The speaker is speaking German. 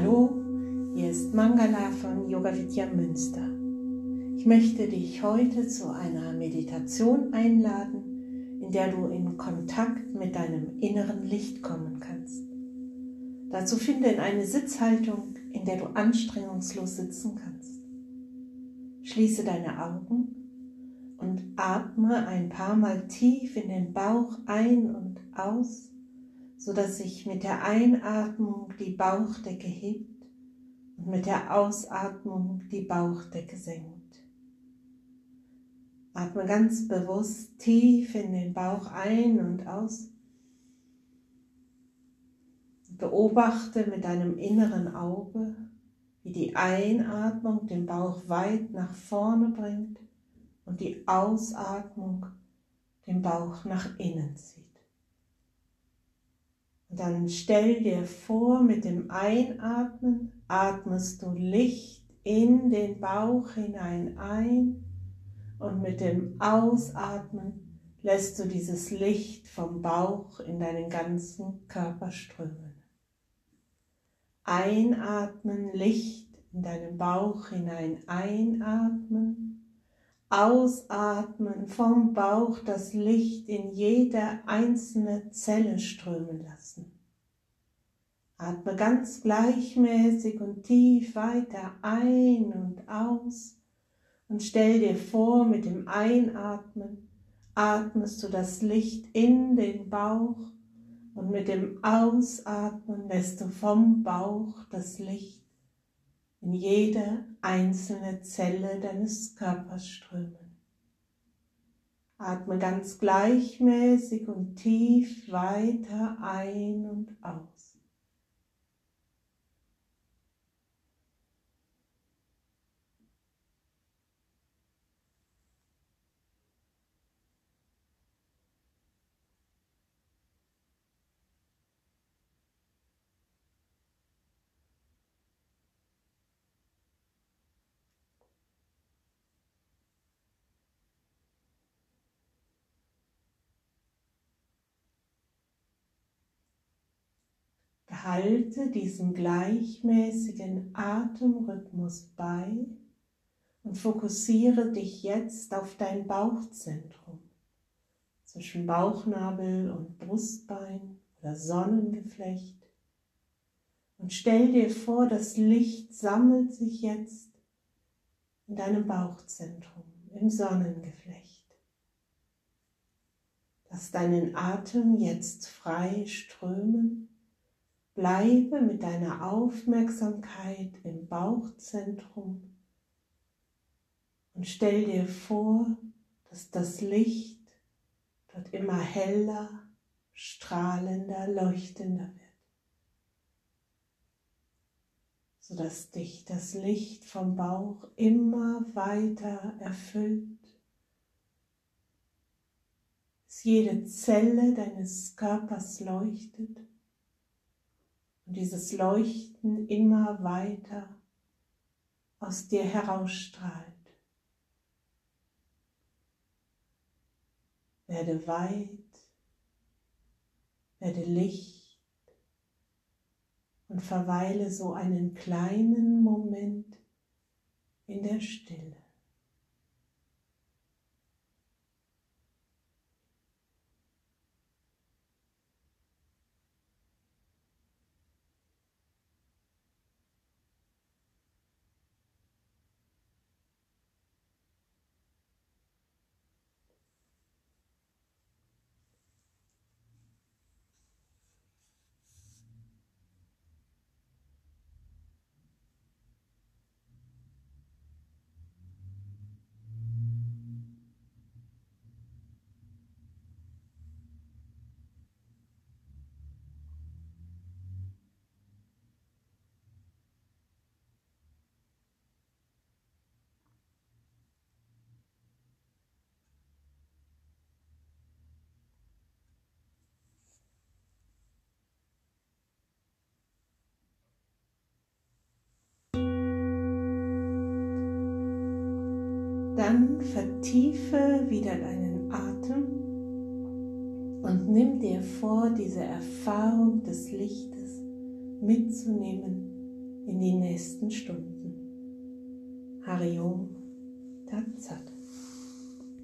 Hallo, hier ist Mangala von Yoga Vidya Münster. Ich möchte dich heute zu einer Meditation einladen, in der du in Kontakt mit deinem inneren Licht kommen kannst. Dazu finde in eine Sitzhaltung, in der du anstrengungslos sitzen kannst. Schließe deine Augen und atme ein paar Mal tief in den Bauch ein und aus sodass sich mit der Einatmung die Bauchdecke hebt und mit der Ausatmung die Bauchdecke senkt. Atme ganz bewusst tief in den Bauch ein und aus. Beobachte mit deinem inneren Auge, wie die Einatmung den Bauch weit nach vorne bringt und die Ausatmung den Bauch nach innen zieht. Und dann stell dir vor, mit dem Einatmen atmest du Licht in den Bauch hinein ein und mit dem Ausatmen lässt du dieses Licht vom Bauch in deinen ganzen Körper strömen. Einatmen, Licht in deinen Bauch hinein einatmen, ausatmen, vom Bauch das Licht in jede einzelne Zelle strömen lassen. Atme ganz gleichmäßig und tief weiter ein und aus und stell dir vor, mit dem Einatmen atmest du das Licht in den Bauch und mit dem Ausatmen lässt du vom Bauch das Licht in jede einzelne Zelle deines Körpers strömen. Atme ganz gleichmäßig und tief weiter ein und aus. Halte diesen gleichmäßigen Atemrhythmus bei und fokussiere dich jetzt auf dein Bauchzentrum zwischen Bauchnabel und Brustbein oder Sonnengeflecht. Und stell dir vor, das Licht sammelt sich jetzt in deinem Bauchzentrum, im Sonnengeflecht. Lass deinen Atem jetzt frei strömen Bleibe mit deiner Aufmerksamkeit im Bauchzentrum und stell dir vor, dass das Licht dort immer heller, strahlender, leuchtender wird, sodass dich das Licht vom Bauch immer weiter erfüllt, bis jede Zelle deines Körpers leuchtet und dieses Leuchten immer weiter aus dir herausstrahlt. Werde weit, werde Licht und verweile so einen kleinen Moment in der Stille. Dann vertiefe wieder deinen Atem und nimm dir vor, diese Erfahrung des Lichtes mitzunehmen in die nächsten Stunden. Hariom Tat Sat.